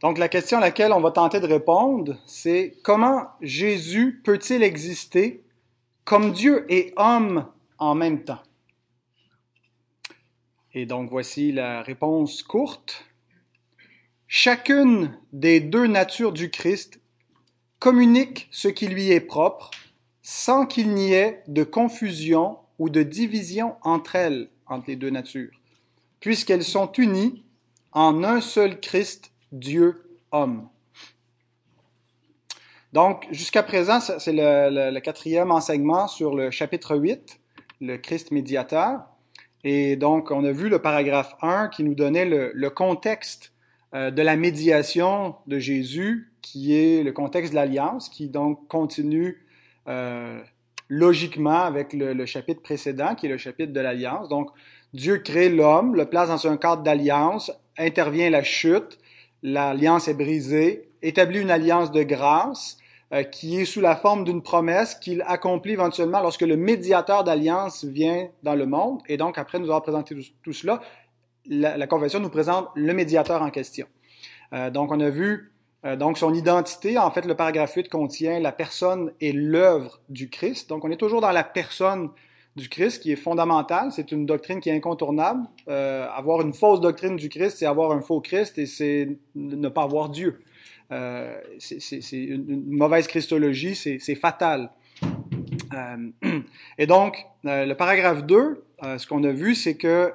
Donc la question à laquelle on va tenter de répondre, c'est comment Jésus peut-il exister comme Dieu et homme en même temps? Et donc voici la réponse courte. Chacune des deux natures du Christ communique ce qui lui est propre sans qu'il n'y ait de confusion ou de division entre elles, entre les deux natures, puisqu'elles sont unies en un seul Christ, Dieu, homme. Donc, jusqu'à présent, c'est le, quatrième enseignement sur le chapitre 8, le Christ médiateur. Et donc, on a vu le paragraphe 1 qui nous donnait le, contexte euh, de la médiation de Jésus, qui est le contexte de l'alliance, qui donc continue euh, logiquement avec le, chapitre précédent, qui est le chapitre de l'alliance. Donc, Dieu crée l'homme, le place dans un cadre d'alliance, intervient la chute, l'alliance est brisée, établit une alliance de grâce euh, qui est sous la forme d'une promesse qu'il accomplit éventuellement lorsque le médiateur d'alliance vient dans le monde. Et donc, après nous avoir présenté tout, cela, la, la, Confession nous présente le médiateur en question. Euh, donc, on a vu euh, donc, son identité, en fait, le paragraphe 8 contient la personne et l'œuvre du Christ. Donc, on est toujours dans la personne du Christ qui est fondamentale. C'est une doctrine qui est incontournable. Euh, avoir une fausse doctrine du Christ, c'est avoir un faux Christ et c'est ne pas avoir Dieu. Euh, c'est une mauvaise christologie, c'est fatal. Euh, et donc, euh, le paragraphe 2, euh, ce qu'on a vu, c'est que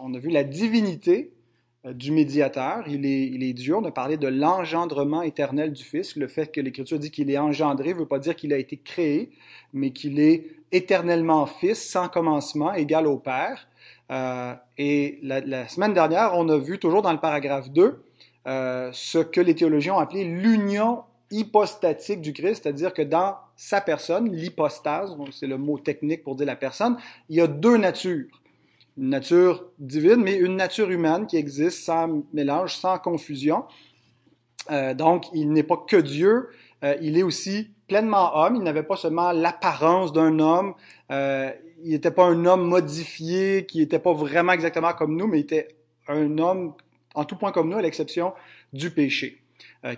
on a vu la divinité euh, du médiateur. Il est, il est Dieu. On a parlé de l'engendrement éternel du Fils. Le fait que l'Écriture dit qu'il est engendré ne veut pas dire qu'il a été créé, mais qu'il est éternellement Fils, sans commencement, égal au Père. Euh, et la, la, semaine dernière, on a vu, toujours dans le paragraphe 2, euh, ce que les théologiens ont appelé l'union hypostatique du Christ, c'est-à-dire que dans sa personne, l'hypostase, c'est le mot technique pour dire la personne, il y a deux natures nature divine, mais une nature humaine qui existe sans mélange, sans confusion. Euh, donc, il n'est pas que Dieu, euh, il est aussi pleinement homme. Il n'avait pas seulement l'apparence d'un homme. Euh, il n'était pas un homme modifié, qui n'était pas vraiment exactement comme nous, mais il était un homme en tout point comme nous, à l'exception du péché,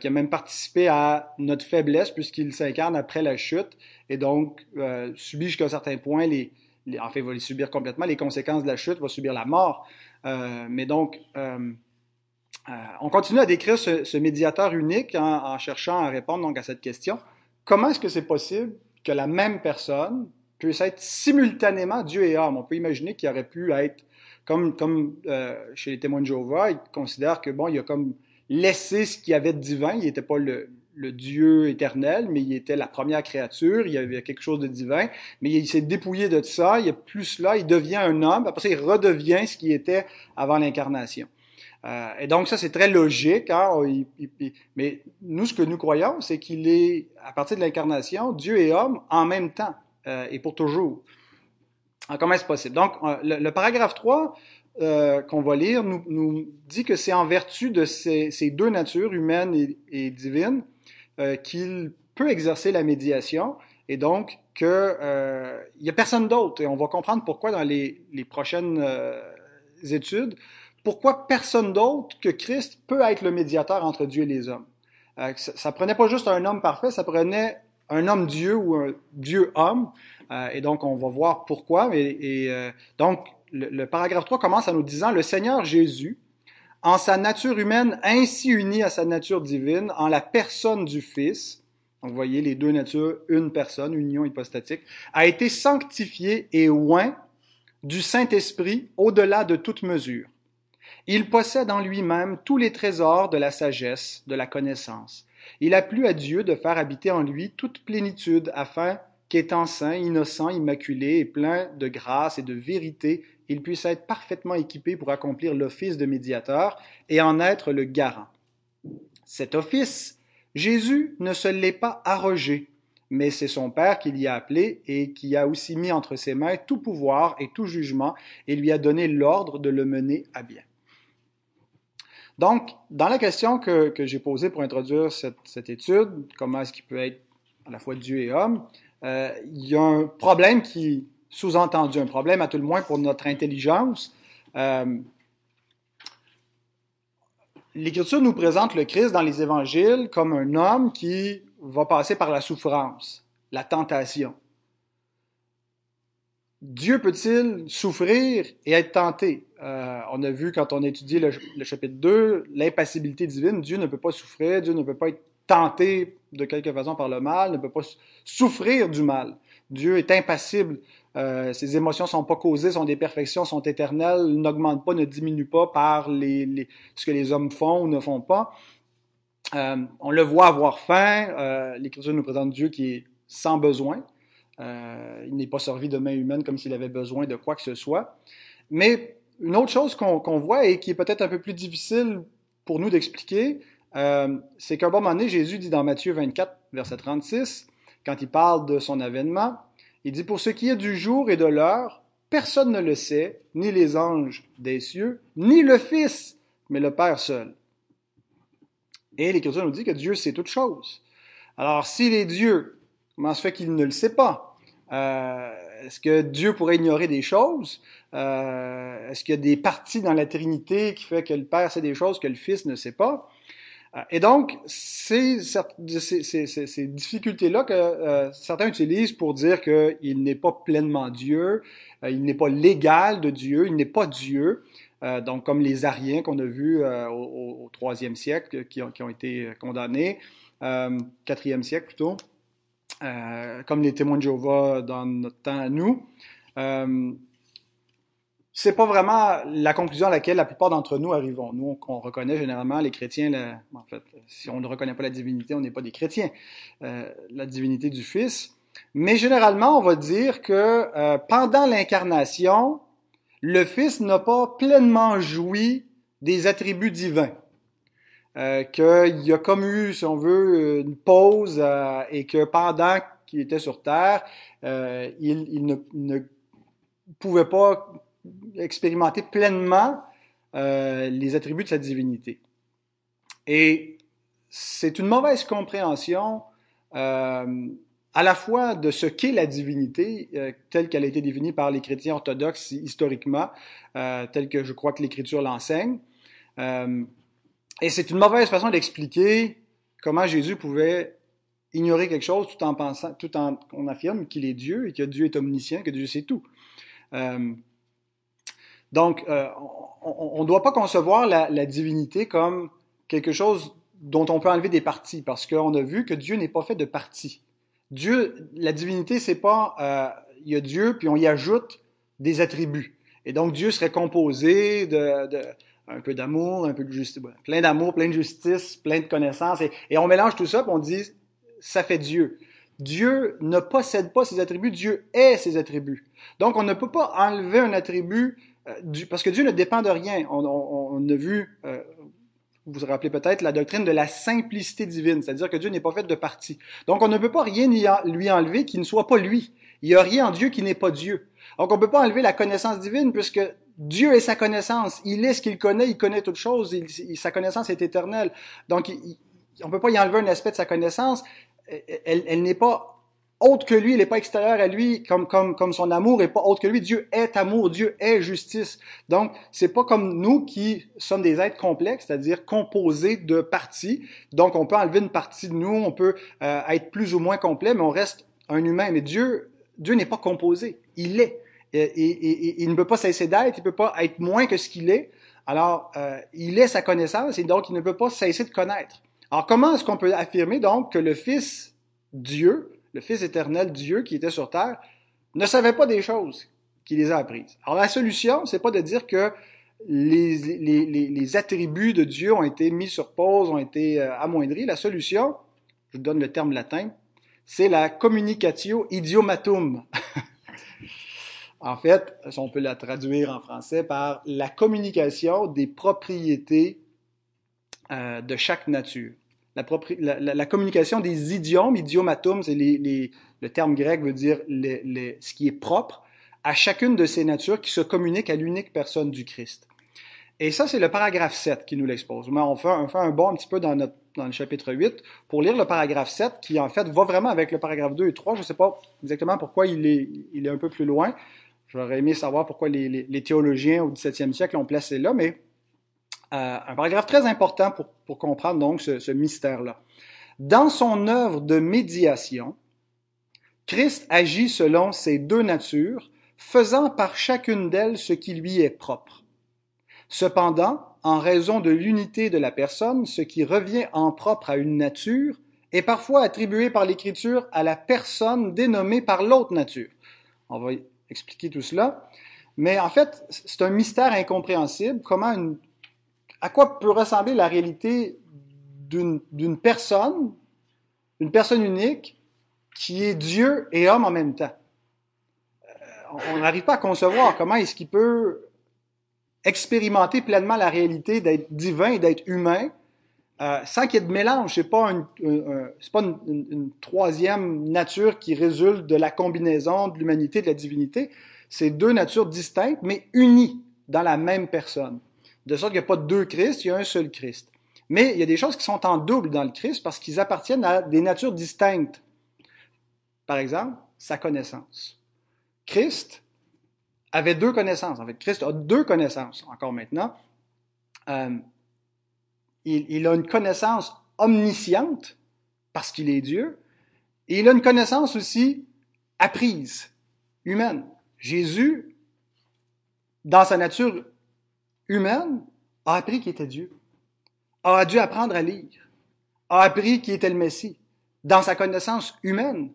qui a même participé à notre faiblesse puisqu'il s'incarne après la chute et donc subit jusqu'à un certain point les, en fait, va les subir complètement, les conséquences de la chute, va subir la mort. Euh, mais donc, euh, euh, on continue à décrire ce, médiateur unique en, cherchant à répondre donc à cette question. Comment est-ce que c'est possible que la même personne puisse être simultanément Dieu et homme? On peut imaginer qu'il aurait pu être, comme, comme chez les témoins de Jéhovah, ils considèrent que, bon, il a comme laissé ce qu'il y avait de divin, il n'était pas le, le Dieu éternel, mais il était la première créature, il y avait quelque chose de divin, mais il s'est dépouillé de ça, il est plus là, il devient un homme, après ça, il redevient ce qu'il était avant l'incarnation. Euh, et donc ça, c'est très logique, hein, mais nous, ce que nous croyons, c'est qu'il est, à partir de l'incarnation, Dieu et homme en même temps, euh, et pour toujours. Alors, comment est-ce possible? Donc, euh, le, paragraphe 3 qu'on va lire nous, nous dit que c'est en vertu de ces, ces, deux natures, humaine et, et divine, euh, qu'il peut exercer la médiation et donc qu'il euh, n'y a personne d'autre. Et on va comprendre pourquoi dans les, les prochaines euh, études, pourquoi personne d'autre que Christ peut être le médiateur entre Dieu et les hommes. Euh, ça, prenait pas juste un homme parfait, ça prenait un homme Dieu ou un Dieu homme. et donc on va voir pourquoi. Et donc le, paragraphe 3 commence en nous disant, le Seigneur Jésus, en sa nature humaine ainsi unie à sa nature divine, en la personne du Fils, donc vous voyez les deux natures, une personne, union hypostatique, a été sanctifié et oint du Saint-Esprit au-delà de toute mesure. Il possède en lui-même tous les trésors de la sagesse, de la connaissance. Il a plu à Dieu de faire habiter en lui toute plénitude afin qu'étant saint, innocent, immaculé et plein de grâce et de vérité, il puisse être parfaitement équipé pour accomplir l'office de médiateur et en être le garant. Cet office, Jésus ne se l'est pas arrogé, mais c'est son Père qui l'y a appelé et qui a aussi mis entre ses mains tout pouvoir et tout jugement et lui a donné l'ordre de le mener à bien. Donc, dans la question que, j'ai posée pour introduire cette, étude, comment est-ce qu'il peut être à la fois Dieu et homme, euh, il y a un problème qui, sous-entendu, un problème à tout le moins pour notre intelligence. Euh, l'Écriture nous présente le Christ dans les évangiles comme un homme qui va passer par la souffrance, la tentation. Dieu peut-il souffrir et être tenté? Euh, on a vu quand on a étudié le, le chapitre 2, l'impassibilité divine. Dieu ne peut pas souffrir, Dieu ne peut pas être tenté de quelque façon par le mal, ne peut pas souffrir du mal. Dieu est impassible. Euh, ses émotions sont pas causées, sont des perfections, sont éternelles, n'augmentent pas, ne diminuent pas par ce que les hommes font ou ne font pas. Euh, on le voit avoir faim. Euh, L'Écriture nous présente Dieu qui est sans besoin. Il n'est pas servi de main humaine comme s'il avait besoin de quoi que ce soit. Mais une autre chose qu'on qu voit et qui est peut-être un peu plus difficile pour nous d'expliquer, euh, c'est qu'à un moment donné, Jésus dit dans Matthieu 24, verset 36, quand il parle de son avènement, il dit, pour ce qui est du jour et de l'heure, personne ne le sait, ni les anges des cieux, ni le Fils, mais le Père seul. Et l'Écriture nous dit que Dieu sait toutes choses. Alors, s'il est Dieu, comment se fait qu'il ne le sait pas? Euh, Est-ce que Dieu pourrait ignorer des choses? Euh, Est-ce qu'il y a des parties dans la Trinité qui fait que le Père sait des choses que le Fils ne sait pas? Euh, et donc, c'est ces difficultés-là que euh, certains utilisent pour dire qu'il n'est pas pleinement Dieu, euh, il n'est pas légal de Dieu, il n'est pas Dieu. Euh, donc, comme les Ariens qu'on a vus euh, au, troisième siècle, qui ont, qui ont été condamnés, quatrième siècle plutôt, comme les témoins de Jéhovah dans notre temps à nous c'est pas vraiment la conclusion à laquelle la plupart d'entre nous arrivons. Nous, on, on, reconnaît généralement les chrétiens, en fait, si on ne reconnaît pas la divinité, on n'est pas des chrétiens, euh, la divinité du Fils. Mais généralement, on va dire que euh, pendant l'incarnation, le Fils n'a pas pleinement joui des attributs divins. Euh, qu'il y a comme eu, si on veut, une pause et que pendant qu'il était sur Terre, il, ne pouvait pas expérimenter pleinement euh, les attributs de sa divinité. Et c'est une mauvaise compréhension euh, à la fois de ce qu'est la divinité, euh, telle qu'elle a été définie par les chrétiens orthodoxes historiquement, telle que je crois que l'Écriture l'enseigne. Et c'est une mauvaise façon d'expliquer comment Jésus pouvait ignorer quelque chose tout en pensant, tout en on affirme qu'il est Dieu et que Dieu est omniscient, que Dieu sait tout. Donc, euh, on ne doit pas concevoir la, divinité comme quelque chose dont on peut enlever des parties, parce qu'on a vu que Dieu n'est pas fait de parties. Dieu, la divinité, c'est pas, euh, il y a Dieu, puis on y ajoute des attributs. Et donc, Dieu serait composé de, un peu d'amour, un peu de justice, plein d'amour, plein de justice, plein de connaissances, et, et on mélange tout ça, puis on dit, ça fait Dieu. Dieu ne possède pas ses attributs, Dieu est ses attributs. Donc, on ne peut pas enlever un attribut parce que Dieu ne dépend de rien. On, a vu, euh, vous vous rappelez peut-être, la doctrine de la simplicité divine, c'est-à-dire que Dieu n'est pas fait de partie. Donc on ne peut pas rien lui enlever qui ne soit pas lui. Il n'y a rien en Dieu qui n'est pas Dieu. Donc on ne peut pas enlever la connaissance divine puisque Dieu est sa connaissance. Il est ce qu'il connaît, il connaît toutes choses, sa connaissance est éternelle. Donc on ne peut pas y enlever un aspect de sa connaissance. Elle n'est pas autre que lui, il n'est pas extérieur à lui, comme, comme, comme son amour n'est pas autre que lui. Dieu est amour, Dieu est justice. Donc, c'est pas comme nous qui sommes des êtres complexes, c'est-à-dire composés de parties. Donc, on peut enlever une partie de nous, on peut euh, être plus ou moins complet, mais on reste un humain. Mais Dieu, Dieu n'est pas composé, il est. Et, et, il ne peut pas cesser d'être, il ne peut pas être moins que ce qu'il est. Alors, euh, il est sa connaissance et donc il ne peut pas cesser de connaître. Alors, comment est-ce qu'on peut affirmer donc que le Fils Dieu le Fils éternel Dieu qui était sur terre, ne savait pas des choses qui les a apprises. Alors la solution, c'est pas de dire que les, attributs de Dieu ont été mis sur pause, ont été euh, amoindris. La solution, je vous donne le terme latin, c'est la communicatio idiomatum. en fait, on peut la traduire en français par la communication des propriétés euh, de chaque nature la, communication des idiomes, idiomatum, c'est le terme grec veut dire ce qui est propre à chacune de ces natures qui se communiquent à l'unique personne du Christ. Et ça, c'est le paragraphe 7 qui nous l'expose. On fait, un bond un petit peu dans, le chapitre 8 pour lire le paragraphe 7 qui, en fait, va vraiment avec le paragraphe 2 et 3. Je ne sais pas exactement pourquoi il est, un peu plus loin. J'aurais aimé savoir pourquoi les, les, théologiens au 17e siècle l'ont placé là, mais un paragraphe très important pour, pour comprendre donc ce, ce mystère-là. Dans son œuvre de médiation, Christ agit selon ces deux natures, faisant par chacune d'elles ce qui lui est propre. Cependant, en raison de l'unité de la personne, ce qui revient en propre à une nature est parfois attribué par l'Écriture à la personne dénommée par l'autre nature. On va expliquer tout cela. Mais en fait, c'est un mystère incompréhensible. Comment une, à quoi peut ressembler la réalité d'une personne, une personne unique, qui est Dieu et homme en même temps? Euh, on n'arrive pas à concevoir comment est-ce qu'il peut expérimenter pleinement la réalité d'être divin et d'être humain euh, sans qu'il y ait de mélange. C'est pas, une, pas une, troisième nature qui résulte de la combinaison de l'humanité et de la divinité. C'est deux natures distinctes, mais unies dans la même personne. De sorte qu'il n'y a pas deux Christ, il y a un seul Christ. Mais il y a des choses qui sont en double dans le Christ parce qu'ils appartiennent à des natures distinctes. Par exemple, sa connaissance. Christ avait deux connaissances. En fait, Christ a deux connaissances encore maintenant. Euh, il, il, a une connaissance omnisciente parce qu'il est Dieu, et il a une connaissance aussi apprise, humaine. Jésus, dans sa nature humaine, a appris qu'il était Dieu, a dû apprendre à lire, a appris qu'il était le Messie, dans sa connaissance humaine,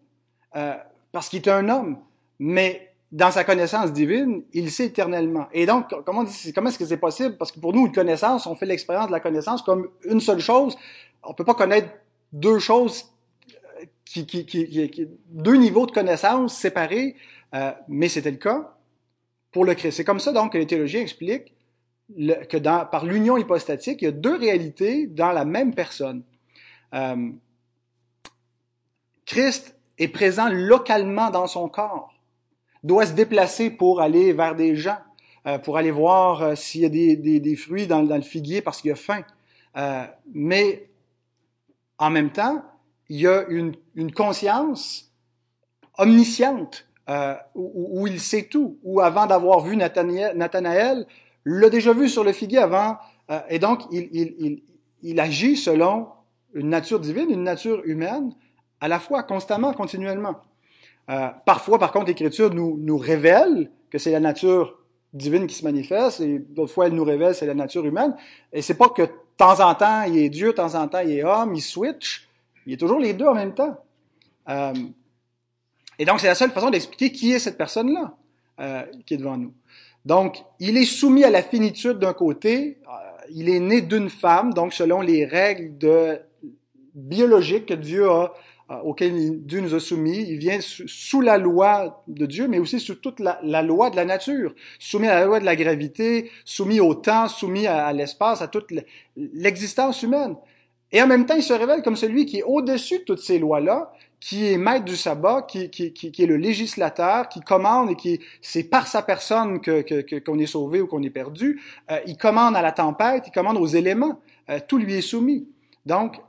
euh, parce qu'il était un homme, mais dans sa connaissance divine, il sait éternellement. Et donc, comment, est-ce que c'est possible? Parce que pour nous, une connaissance, on fait l'expérience de la connaissance comme une seule chose. On peut pas connaître deux choses euh, qui deux niveaux de connaissance séparés, euh, mais c'était le cas pour le Christ. C'est comme ça donc que les théologiens expliquent que par l'union hypostatique, il y a deux réalités dans la même personne. Euh, Christ est présent localement dans son corps doit se déplacer pour aller vers des gens, euh, pour aller voir euh, s'il y a des, des, fruits dans, dans, le figuier parce qu'il a faim. Mais en même temps, il y a une, une conscience omnisciente où, il sait tout, où avant d'avoir vu Nathanaël l'a déjà vu sur le figuier avant, euh, et donc il, agit selon une nature divine, une nature humaine, à la fois, constamment, continuellement. Euh, parfois, par contre, l'Écriture nous, révèle que c'est la nature divine qui se manifeste, et d'autres fois, elle nous révèle c'est la nature humaine. Et c'est pas que de temps en temps, il est Dieu, de temps en temps, il est homme, il switch. Il est toujours les deux en même temps. Euh, et donc, c'est la seule façon d'expliquer qui est cette personne-là euh, qui est devant nous. Donc, il est soumis à la finitude d'un côté, euh, il est né d'une femme, donc selon les règles de biologiques que Dieu a euh, auquel Dieu nous a soumis. Il vient sous la loi de Dieu, mais aussi sous toute la, loi de la nature, soumis à la loi de la gravité, soumis au temps, soumis à l'espace, à toute l'existence humaine. Et en même temps, il se révèle comme celui qui est au-dessus de toutes ces lois-là, qui est maître du sabbat, qui, qui, qui, qui, est le législateur, qui commande et qui c'est par sa personne que, qu'on est sauvé ou qu'on est perdu. Euh, il commande à la tempête, il commande aux éléments. Euh, tout lui est soumis. Donc,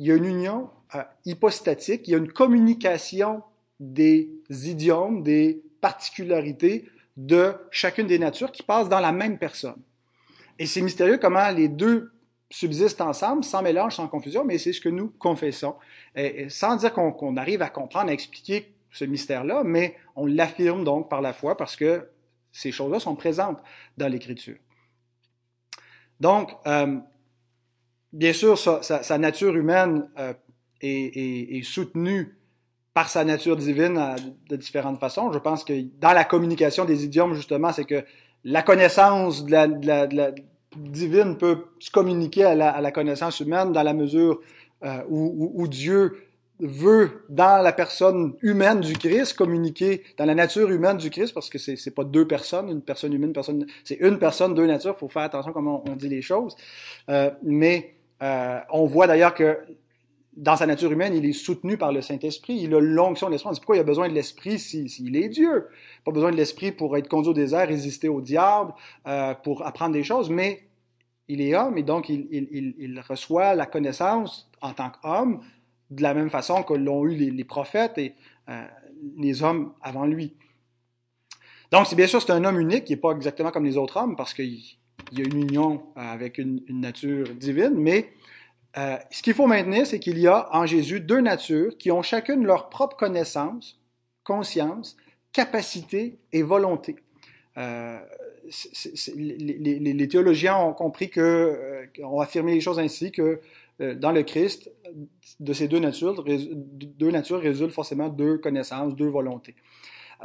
il y a une union euh, hypostatique, il y a une communication des idiomes, des particularités de chacune des natures qui passent dans la même personne. Et c'est mystérieux comment les deux subsistent ensemble, sans mélange, sans confusion, mais c'est ce que nous confessons, sans dire qu'on qu arrive à comprendre, à expliquer ce mystère-là, mais on l'affirme donc par la foi parce que ces choses-là sont présentes dans l'Écriture. Donc, euh, bien sûr, sa, nature humaine euh, est, soutenue par sa nature divine euh, de différentes façons. Je pense que dans la communication des idiomes, justement, c'est que la connaissance de de la divine peut se communiquer à la, à la, connaissance humaine dans la mesure euh, où, où, où, Dieu veut, dans la personne humaine du Christ, communiquer dans la nature humaine du Christ, parce que c'est c'est pas deux personnes, une personne humaine, une personne, c'est une personne, deux natures. Il faut faire attention comment on, on dit les choses. Euh, mais euh, on voit d'ailleurs que dans sa nature humaine, il est soutenu par le Saint-Esprit. Il a l'onction de l'Esprit. Pourquoi il a besoin de l'Esprit s'il si, si est Dieu? Pas besoin de l'Esprit pour être conduit au désert, résister au diable, euh, pour apprendre des choses, mais il est homme et donc il, il, il reçoit la connaissance en tant qu'homme de la même façon que l'ont eu les, prophètes et euh, les hommes avant lui. Donc, c'est bien sûr, c'est un homme unique, qui n'est pas exactement comme les autres hommes parce qu'il il y a une union avec une, nature divine, mais euh, ce qu'il faut maintenir, c'est qu'il y a en Jésus deux natures qui ont chacune leur propre connaissance, conscience, capacité et volonté. Euh, les, théologiens ont compris que, euh, affirmé les choses ainsi que euh, dans le Christ, de ces deux natures, deux natures résultent forcément deux connaissances, deux volontés.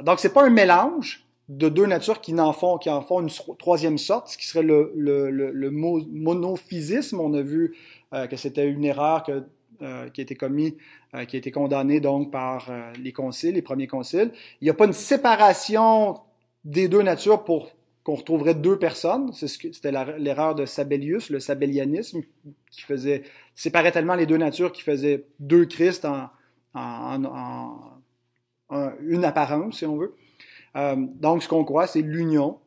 Donc c'est pas un mélange de deux natures qui en font, en une troisième sorte, ce qui serait le, le, monophysisme. On a vu que c'était une erreur que, qui a été commise, qui a été condamnée donc par les conciles, les premiers conciles. Il n'y a pas une séparation des deux natures pour qu'on retrouverait deux personnes. C'était l'erreur de Sabellius, le sabellianisme, qui faisait séparait tellement les deux natures qui faisait deux Christ en, une apparence, si on veut. Euh, donc, ce qu'on croit, c'est l'union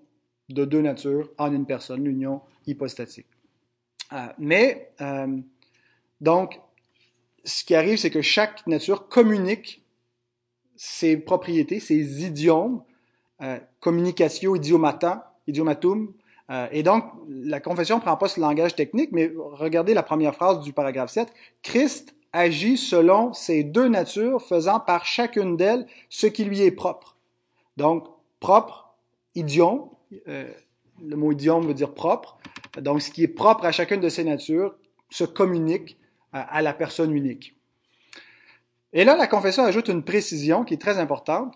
de deux natures en une personne, l'union hypostatique. Euh, mais, euh, donc, ce qui arrive, c'est que chaque nature communique ses propriétés, ses idiomes, communicatio idiomata, idiomatum. Euh, et donc, la confession ne prend pas ce langage technique, mais regardez la première phrase du paragraphe 7. Christ agit selon ces deux natures, faisant par chacune d'elles ce qui lui est propre. Donc, propre, idiome, euh, le mot idiome veut dire propre. Donc, ce qui est propre à chacune de ces natures se communique à la personne unique. Et là, la confession ajoute une précision qui est très importante.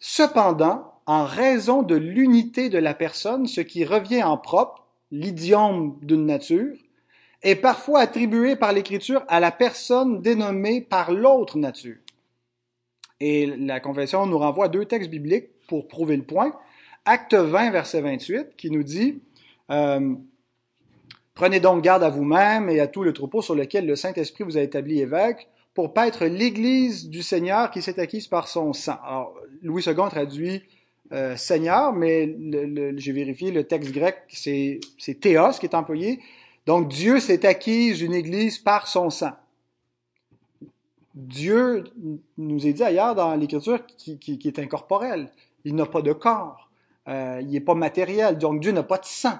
Cependant, en raison de l'unité de la personne, ce qui revient en propre, l'idiome d'une nature, est parfois attribué par l'Écriture à la personne dénommée par l'autre nature. Et la Confession nous renvoie à deux textes bibliques pour prouver le point. Acte 20, verset 28, qui nous dit euh, Prenez donc garde à vous-même et à tout le troupeau sur lequel le Saint-Esprit vous a établi évêque, pour paître l'Église du Seigneur qui s'est acquise par son sang. Alors, Louis II traduit euh, Seigneur, mais j'ai vérifié, le texte grec, c'est théos qui est employé. Donc Dieu s'est acquise une Église par son sang. Dieu nous est dit ailleurs dans l'Écriture qui, est incorporel. Il n'a pas de corps. Euh, il n'est pas matériel. Donc Dieu n'a pas de sang.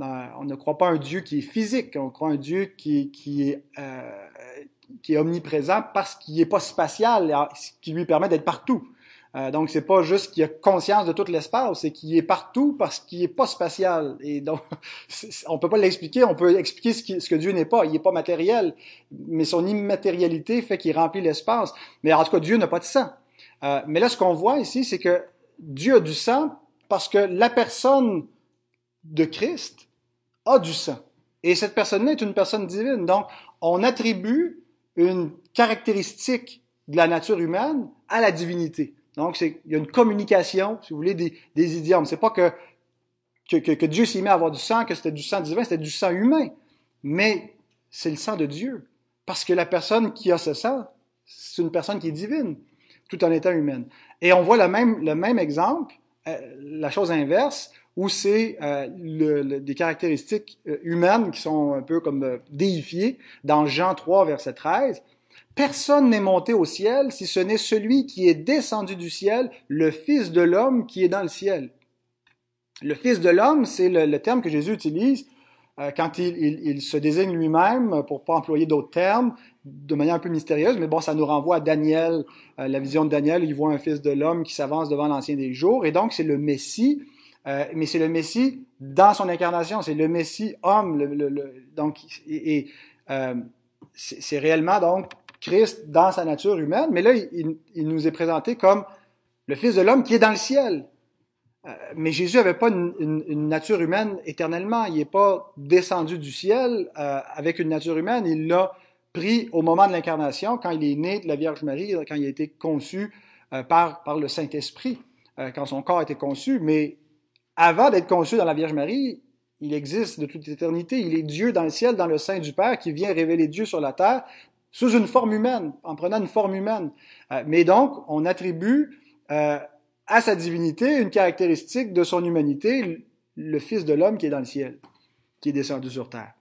Euh, on ne croit pas un Dieu qui est physique. On croit un Dieu qui, qui est, qui est omniprésent parce qu'il n'est pas spatial, ce qui lui permet d'être partout. Euh, donc, c'est pas juste qu'il a conscience de tout l'espace, c'est qu'il est partout parce qu'il est pas spatial. Et donc, on peut pas l'expliquer, on peut expliquer ce, que Dieu n'est pas. Il est pas matériel, mais son immatérialité fait qu'il remplit l'espace. Mais en tout cas, Dieu n'a pas de sang. Euh, mais là, ce qu'on voit ici, c'est que Dieu a du sang parce que la personne de Christ a du sang. Et cette personne-là est une personne divine. Donc, on attribue une caractéristique de la nature humaine à la divinité. Donc, il y a une communication, si vous voulez, des, des idiomes. C'est pas que, que, Dieu s'y met à avoir du sang, que c'était du sang divin, c'était du sang humain. Mais c'est le sang de Dieu. Parce que la personne qui a ce sang, c'est une personne qui est divine, tout en étant humaine. Et on voit le même, le même exemple, euh, la chose inverse, où c'est euh, des caractéristiques euh, humaines qui sont un peu comme déifiées dans Jean 3, verset 13. Personne n'est monté au ciel si ce n'est celui qui est descendu du ciel, le Fils de l'homme qui est dans le ciel. Le Fils de l'homme, c'est le, terme que Jésus utilise euh, quand il, se désigne lui-même, pour pas employer d'autres termes, de manière un peu mystérieuse, mais bon, ça nous renvoie à Daniel, euh, la vision de Daniel, il voit un Fils de l'homme qui s'avance devant l'Ancien des jours, et donc c'est le Messie, euh, mais c'est le Messie dans son incarnation, c'est le Messie homme, donc, et c'est réellement donc Christ dans sa nature humaine, mais là, il, nous est présenté comme le Fils de l'homme qui est dans le ciel. Euh, mais Jésus n'avait pas une, nature humaine éternellement. Il n'est pas descendu du ciel euh, avec une nature humaine. Il l'a pris au moment de l'incarnation, quand il est né de la Vierge Marie, quand il a été conçu euh, par, par le Saint-Esprit, quand son corps a été conçu. Mais avant d'être conçu dans la Vierge Marie, il existe de toute éternité. Il est Dieu dans le ciel, dans le sein du Père, qui vient révéler Dieu sur la terre sous une forme humaine, en prenant une forme humaine. Euh, mais donc, on attribue euh, à sa divinité une caractéristique de son humanité, le Fils de l'homme qui est dans le ciel, qui est descendu sur terre.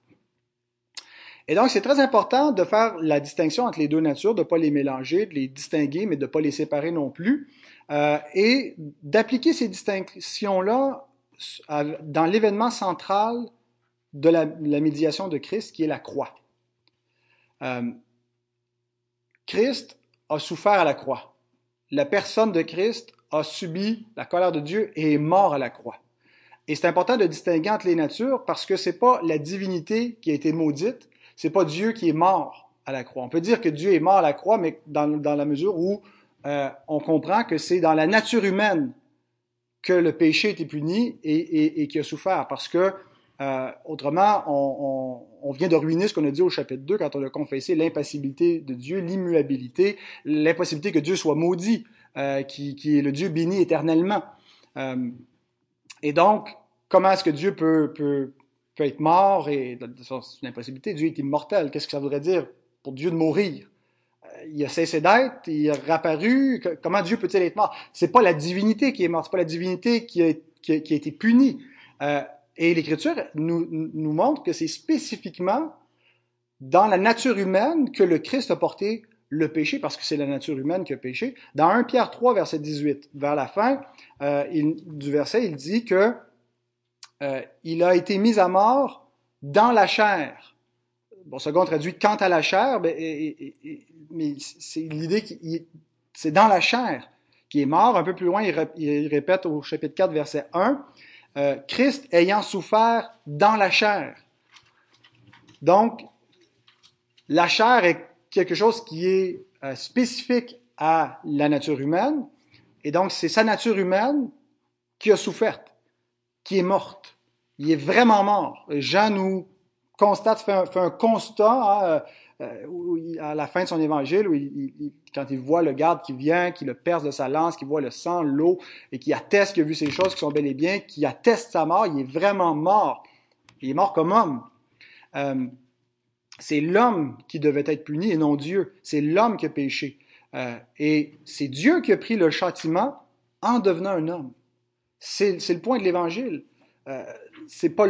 Et donc, c'est très important de faire la distinction entre les deux natures, de ne pas les mélanger, de les distinguer, mais de ne pas les séparer non plus, euh, et d'appliquer ces distinctions-là dans l'événement central de la, médiation de Christ, qui est la croix. Euh, Christ a souffert à la croix. La personne de Christ a subi la colère de Dieu et est mort à la croix. Et c'est important de distinguer entre les natures parce que c'est pas la divinité qui a été maudite, c'est pas Dieu qui est mort à la croix. On peut dire que Dieu est mort à la croix, mais dans, la mesure où euh, on comprend que c'est dans la nature humaine que le péché été puni et, et, qui a souffert. Parce que, euh, autrement, on, vient de ruiner ce qu'on a dit au chapitre 2 quand on a confessé l'impassibilité de Dieu, l'immuabilité, l'impossibilité que Dieu soit maudit, euh, qui, est le Dieu béni éternellement. Et donc, comment est-ce que Dieu peut, peut être mort et c'est une impossibilité. Dieu est immortel. Qu'est-ce que ça voudrait dire pour Dieu de mourir? il a cessé d'être, il est réapparu. Comment Dieu peut-il être mort? C'est pas la divinité qui est morte, c'est pas la divinité qui a, été punie. Euh, et l'Écriture nous, montre que c'est spécifiquement dans la nature humaine que le Christ a porté le péché, parce que c'est la nature humaine qui a péché. Dans 1 Pierre 3, verset 18, vers la fin euh, du verset, il dit que euh, il a été mis à mort dans la chair bon, second traduit quant à la chair, ben, mais c'est l'idée que c'est dans la chair qui est mort. Un peu plus loin, il, répète au chapitre 4, verset 1, euh, Christ ayant souffert dans la chair. Donc, la chair est quelque chose qui est euh, spécifique à la nature humaine, et donc c'est sa nature humaine qui a souffert, qui est morte. Il est vraiment mort. Jean nous constate, fait un, constat hein, euh, à la fin de son évangile, où quand il voit le garde qui vient, qui le perce de sa lance, qui voit le sang, l'eau, et qui atteste qu'il a vu ces choses qui sont bel et bien, qui atteste sa mort, il est vraiment mort. Il est mort comme homme. Euh, c'est l'homme qui devait être puni et non Dieu. C'est l'homme qui a péché. Euh, et c'est Dieu qui a pris le châtiment en devenant un homme. C'est le point de l'Évangile. Euh, c'est pas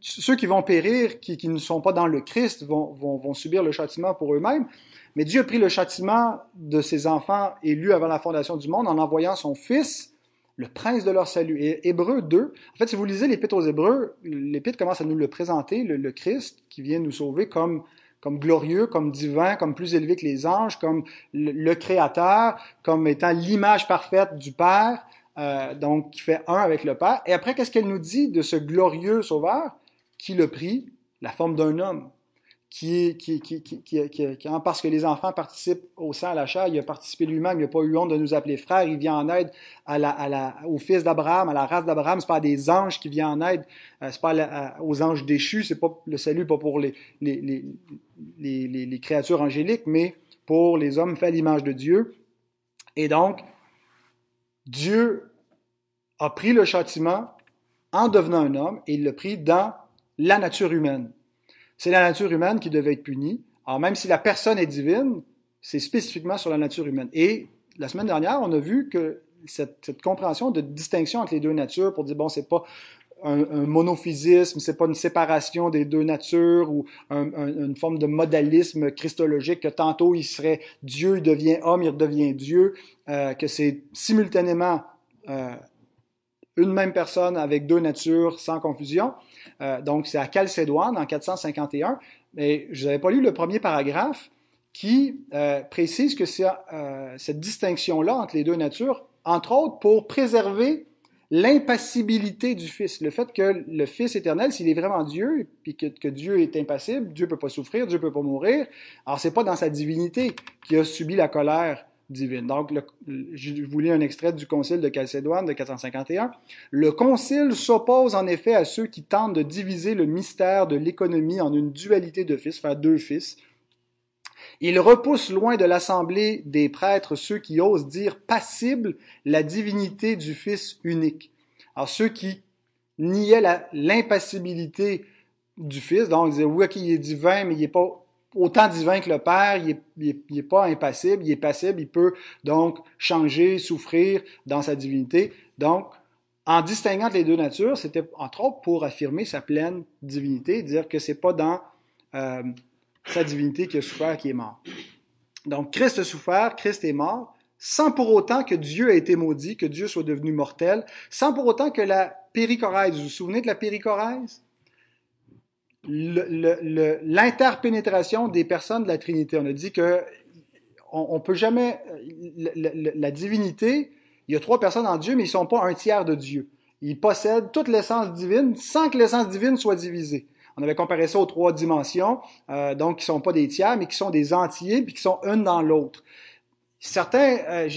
ceux qui vont périr, qui, qui, ne sont pas dans le Christ, vont, vont, vont subir le châtiment pour eux-mêmes. Mais Dieu a pris le châtiment de ses enfants élus avant la fondation du monde en envoyant son Fils, le prince de leur salut. Et Hébreu 2, en fait, si vous lisez l'Épître aux Hébreux, l'Épître commence à nous le présenter, le, le, Christ qui vient nous sauver comme, comme glorieux, comme divin, comme plus élevé que les anges, comme le, le Créateur, comme étant l'image parfaite du Père, euh, donc qui fait un avec le Père. Et après, qu'est-ce qu'elle nous dit de ce glorieux Sauveur? qui le prit la forme d'un homme, qui, qui, qui, qui, parce que les enfants participent au sang à la chair, il a participé lui-même, il n'a pas eu honte de nous appeler frères, il vient en aide à la, à la, au fils d'Abraham, à la race d'Abraham, c'est pas des anges qui viennent en aide, euh, c'est pas aux anges déchus, c'est pas le salut pas pour les, les, les, les créatures angéliques, mais pour les hommes faits à l'image de Dieu. Et donc, Dieu a pris le châtiment en devenant un homme et il l'a pris dans la nature humaine. C'est la nature humaine qui devait être punie. Alors même si la personne est divine, c'est spécifiquement sur la nature humaine. Et la semaine dernière, on a vu que cette, cette compréhension de distinction entre les deux natures pour dire bon, c'est pas un, un, monophysisme, c'est pas une séparation des deux natures ou un, une forme de modalisme christologique que tantôt il serait Dieu, il devient homme, il devient Dieu, euh, que c'est simultanément euh, une même personne avec deux natures sans confusion. Euh, donc, c'est à Chalcédoine en 451. Mais je n'avais pas lu le premier paragraphe qui précise que c'est cette distinction-là entre les deux natures, entre autres pour préserver l'impassibilité du Fils. Le fait que le Fils éternel, s'il est vraiment Dieu, puis que, Dieu est impassible, Dieu peut pas souffrir, Dieu peut pas mourir. Alors, c'est pas dans sa divinité qu'il a subi la colère divine. Donc, je vous lis un extrait du Concile de Chalcédoine de 451. Le Concile s'oppose en effet à ceux qui tentent de diviser le mystère de l'économie en une dualité de fils, faire deux fils. Il repousse loin de l'assemblée des prêtres ceux qui osent dire passible la divinité du Fils unique. Alors ceux qui niaient l'impassibilité du Fils, donc ils disaient oui, il est divin, mais il n'est pas autant divin que le Père, il n'est est, pas impassible, il est passible, il peut donc changer, souffrir dans sa divinité. Donc, en distinguant les deux natures, c'était entre autres pour affirmer sa pleine divinité, dire que c'est pas dans euh, sa divinité qu'il a souffert qui est mort. Donc, Christ a souffert, Christ est mort, sans pour autant que Dieu ait été maudit, que Dieu soit devenu mortel, sans pour autant que la péricorèse, vous vous souvenez de la péricorèse? L'interpénétration des personnes de la Trinité. On a dit que on, peut jamais, la, la, divinité, il y a trois personnes en Dieu, mais ils sont pas un tiers de Dieu. Ils possèdent toute l'essence divine sans que l'essence divine soit divisée. On avait comparé ça aux trois dimensions, euh, donc qui sont pas des tiers, mais qui sont des entiers, puis qui sont une dans l'autre. Certains euh,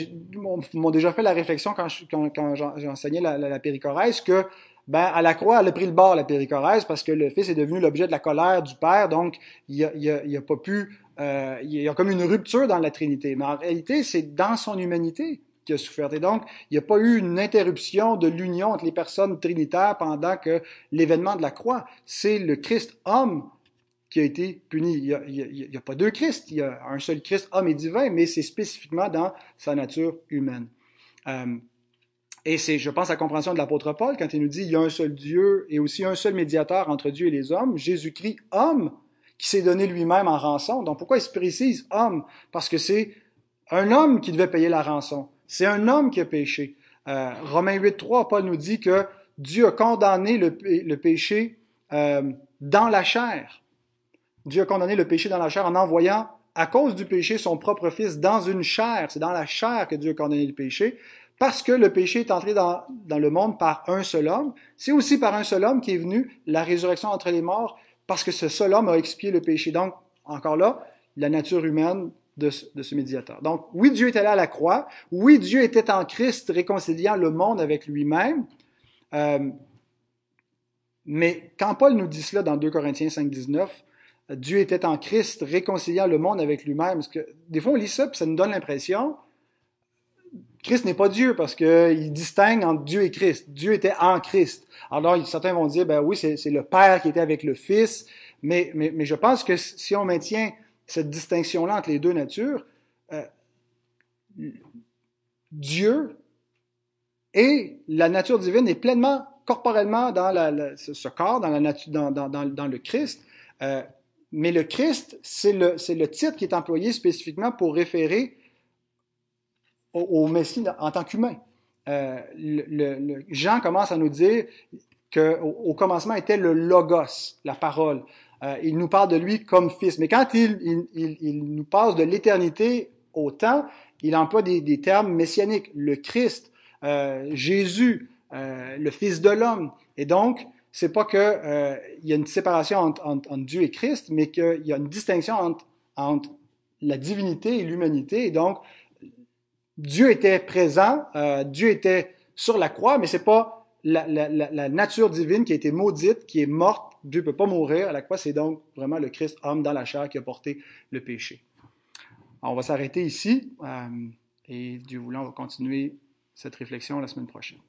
m'ont déjà fait la réflexion quand, quand, quand j'enseignais la, la, péricorèse que ben, à la croix, elle a pris le bord, la péricorèse, parce que le Fils est devenu l'objet de la colère du Père, donc il a, il a, il a pas pu, euh, il y a comme une rupture dans la Trinité. Mais en réalité, c'est dans son humanité qui a souffert. Et donc, il n'y a pas eu une interruption de l'union entre les personnes trinitaires pendant que l'événement de la croix, c'est le Christ homme qui a été puni. Il n'y a, pas deux Christ, il y a un seul Christ homme et divin, mais c'est spécifiquement dans sa nature humaine. Euh, et c'est, je pense, la compréhension de l'apôtre Paul quand il nous dit il y a un seul Dieu et aussi un seul médiateur entre Dieu et les hommes, Jésus-Christ, homme, qui s'est donné lui-même en rançon. Donc pourquoi il se précise homme Parce que c'est un homme qui devait payer la rançon. C'est un homme qui a péché. Euh, Romains 8.3, Paul nous dit que Dieu a condamné le, péché euh, dans la chair. Dieu a condamné le péché dans la chair en envoyant, à cause du péché, son propre Fils dans une chair. C'est dans la chair que Dieu a condamné le péché parce que le péché est entré dans le monde par un seul homme, c'est aussi par un seul homme qui est venu la résurrection entre les morts, parce que ce seul homme a expié le péché. Donc, encore là, la nature humaine de ce, médiateur. Donc, oui, Dieu était là à la croix. Oui, Dieu était en Christ réconciliant le monde avec lui-même. Euh, mais quand Paul nous dit cela dans 2 Corinthiens 5, 19, Dieu était en Christ réconciliant le monde avec lui-même. Parce que des fois, on lit ça, puis ça nous donne l'impression Christ n'est pas Dieu parce qu'il distingue entre Dieu et Christ. Dieu était en Christ. Alors, certains vont dire, ben oui, c'est le Père qui était avec le Fils, mais je pense que si on maintient cette distinction-là entre les deux natures, euh, Dieu et la nature divine est pleinement corporellement dans ce corps, dans, le Christ. Euh, mais le Christ, c'est le, titre qui est employé spécifiquement pour référer au, Messie en tant qu'humain. Euh, Jean commence à nous dire qu'au au commencement était le logos, la parole. Euh, il nous parle de lui comme fils. Mais quand il, il, il, nous passe de l'éternité au temps, il emploie des, des termes messianiques. Le Christ, euh, Jésus, euh, le Fils de l'homme. Et donc, c'est pas que euh, il y a une séparation entre, entre, entre Dieu et Christ, mais qu'il y a une distinction entre, entre la divinité et l'humanité. Et donc, Dieu était présent, euh, Dieu était sur la croix, mais c'est pas la, la, la, nature divine qui a été maudite, qui est morte. Dieu peut pas mourir à la. C'est donc vraiment le Christ, homme dans la chair, qui a porté le péché. on va s'arrêter ici euh, et Dieu voulant, on va continuer cette réflexion la semaine prochaine.